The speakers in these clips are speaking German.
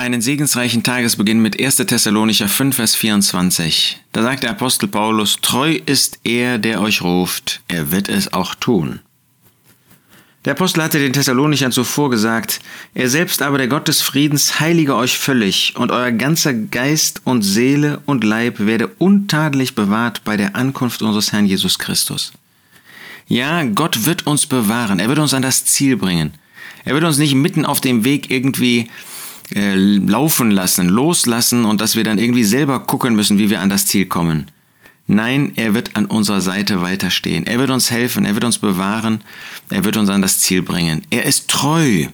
einen segensreichen Tagesbeginn mit 1. Thessalonicher 5, Vers 24. Da sagt der Apostel Paulus, Treu ist er, der euch ruft, er wird es auch tun. Der Apostel hatte den Thessalonichern zuvor gesagt, er selbst aber, der Gott des Friedens, heilige euch völlig, und euer ganzer Geist und Seele und Leib werde untadelig bewahrt bei der Ankunft unseres Herrn Jesus Christus. Ja, Gott wird uns bewahren, er wird uns an das Ziel bringen. Er wird uns nicht mitten auf dem Weg irgendwie äh, laufen lassen, loslassen und dass wir dann irgendwie selber gucken müssen, wie wir an das Ziel kommen. Nein, er wird an unserer Seite weiterstehen. Er wird uns helfen, er wird uns bewahren, er wird uns an das Ziel bringen. Er ist treu.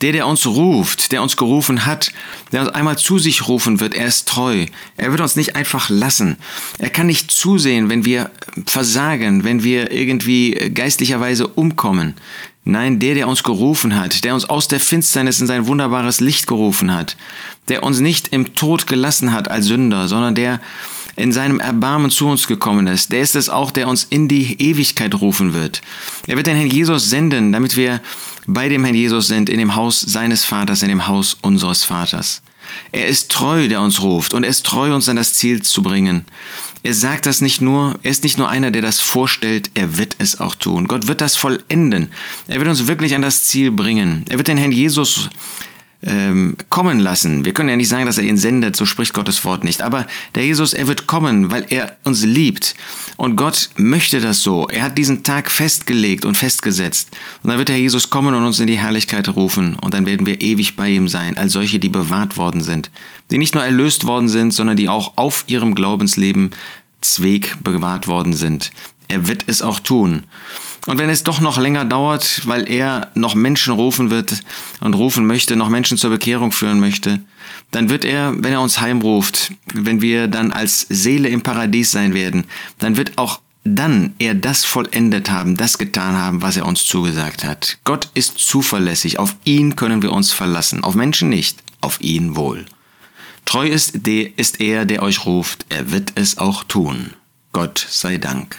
Der, der uns ruft, der uns gerufen hat, der uns einmal zu sich rufen wird, er ist treu. Er wird uns nicht einfach lassen. Er kann nicht zusehen, wenn wir versagen, wenn wir irgendwie geistlicherweise umkommen. Nein, der, der uns gerufen hat, der uns aus der Finsternis in sein wunderbares Licht gerufen hat, der uns nicht im Tod gelassen hat als Sünder, sondern der in seinem Erbarmen zu uns gekommen ist, der ist es auch, der uns in die Ewigkeit rufen wird. Er wird den Herrn Jesus senden, damit wir bei dem Herrn Jesus sind, in dem Haus seines Vaters, in dem Haus unseres Vaters. Er ist treu, der uns ruft, und er ist treu, uns an das Ziel zu bringen. Er sagt das nicht nur, er ist nicht nur einer, der das vorstellt, er wird es auch tun. Gott wird das vollenden. Er wird uns wirklich an das Ziel bringen. Er wird den Herrn Jesus ähm, kommen lassen. Wir können ja nicht sagen, dass er ihn sendet, so spricht Gottes Wort nicht. Aber der Jesus, er wird kommen, weil er uns liebt. Und Gott möchte das so. Er hat diesen Tag festgelegt und festgesetzt. Und dann wird der Jesus kommen und uns in die Herrlichkeit rufen. Und dann werden wir ewig bei ihm sein, als solche, die bewahrt worden sind. Die nicht nur erlöst worden sind, sondern die auch auf ihrem Glaubensleben Zweig bewahrt worden sind. Er wird es auch tun. Und wenn es doch noch länger dauert, weil er noch Menschen rufen wird und rufen möchte, noch Menschen zur Bekehrung führen möchte, dann wird er, wenn er uns heimruft, wenn wir dann als Seele im Paradies sein werden, dann wird auch dann er das vollendet haben, das getan haben, was er uns zugesagt hat. Gott ist zuverlässig, auf ihn können wir uns verlassen, auf Menschen nicht, auf ihn wohl. Treu ist, der, ist er, der euch ruft, er wird es auch tun. Gott sei Dank.